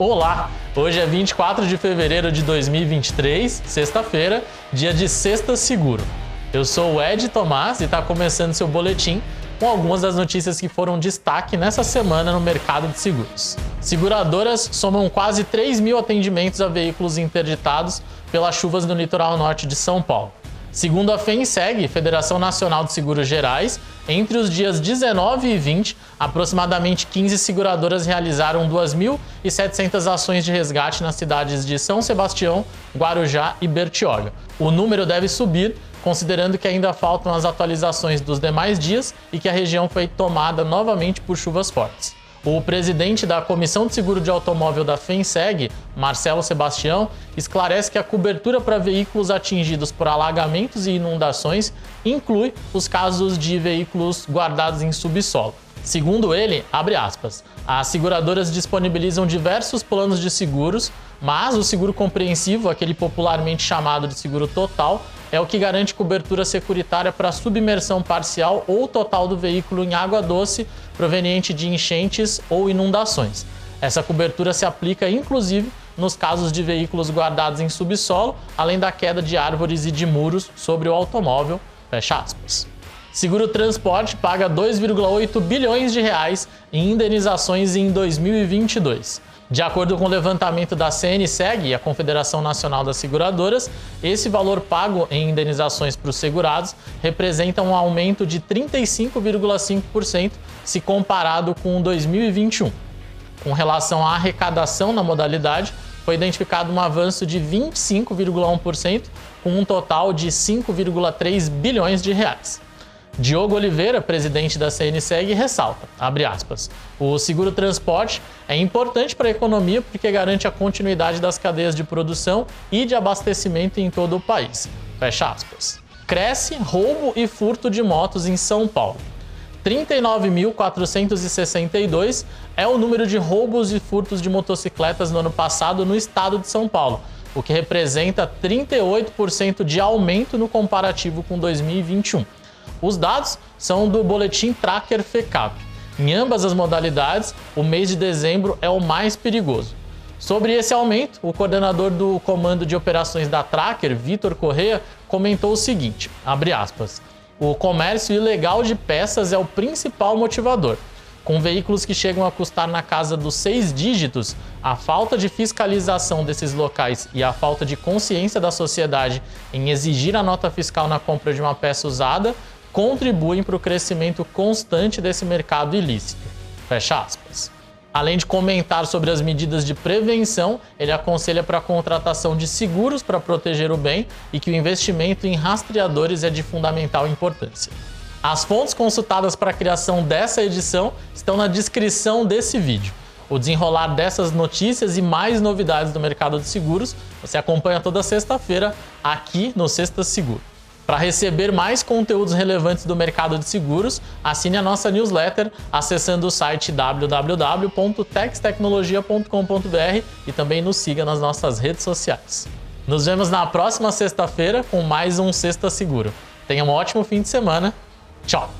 Olá! Hoje é 24 de fevereiro de 2023, sexta-feira, dia de Sexta Seguro. Eu sou o Ed Tomás e está começando seu boletim com algumas das notícias que foram destaque nessa semana no mercado de seguros. Seguradoras somam quase 3 mil atendimentos a veículos interditados pelas chuvas no litoral norte de São Paulo. Segundo a FENSEG, Federação Nacional de Seguros Gerais, entre os dias 19 e 20, aproximadamente 15 seguradoras realizaram 2.700 ações de resgate nas cidades de São Sebastião, Guarujá e Bertioga. O número deve subir, considerando que ainda faltam as atualizações dos demais dias e que a região foi tomada novamente por chuvas fortes. O presidente da Comissão de Seguro de Automóvel da FENSEG, Marcelo Sebastião, esclarece que a cobertura para veículos atingidos por alagamentos e inundações inclui os casos de veículos guardados em subsolo. Segundo ele, abre aspas, as seguradoras disponibilizam diversos planos de seguros, mas o seguro compreensivo, aquele popularmente chamado de seguro total, é o que garante cobertura securitária para submersão parcial ou total do veículo em água doce proveniente de enchentes ou inundações. Essa cobertura se aplica inclusive nos casos de veículos guardados em subsolo, além da queda de árvores e de muros sobre o automóvel. Fecha aspas. Seguro Transporte paga 2,8 bilhões de reais em indenizações em 2022. De acordo com o levantamento da CNSEG, a Confederação Nacional das Seguradoras, esse valor pago em indenizações para os segurados representa um aumento de 35,5% se comparado com 2021. Com relação à arrecadação na modalidade, foi identificado um avanço de 25,1%, com um total de 5,3 bilhões de reais. Diogo Oliveira, presidente da CNSEG, ressalta, aspas, o seguro transporte é importante para a economia porque garante a continuidade das cadeias de produção e de abastecimento em todo o país. Fecha aspas. Cresce roubo e furto de motos em São Paulo. 39.462 é o número de roubos e furtos de motocicletas no ano passado no estado de São Paulo, o que representa 38% de aumento no comparativo com 2021. Os dados são do boletim Tracker FECAP. Em ambas as modalidades, o mês de dezembro é o mais perigoso. Sobre esse aumento, o coordenador do Comando de Operações da Tracker, Vitor Correa, comentou o seguinte, aspas, o comércio ilegal de peças é o principal motivador. Com veículos que chegam a custar na casa dos seis dígitos, a falta de fiscalização desses locais e a falta de consciência da sociedade em exigir a nota fiscal na compra de uma peça usada contribuem para o crescimento constante desse mercado ilícito. Fecha aspas. Além de comentar sobre as medidas de prevenção, ele aconselha para a contratação de seguros para proteger o bem e que o investimento em rastreadores é de fundamental importância. As fontes consultadas para a criação dessa edição estão na descrição desse vídeo. O desenrolar dessas notícias e mais novidades do mercado de seguros você acompanha toda sexta-feira aqui no Sexta Seguro. Para receber mais conteúdos relevantes do mercado de seguros, assine a nossa newsletter acessando o site www.textecnologia.com.br e também nos siga nas nossas redes sociais. Nos vemos na próxima sexta-feira com mais um Sexta Seguro. Tenha um ótimo fim de semana. Tchau!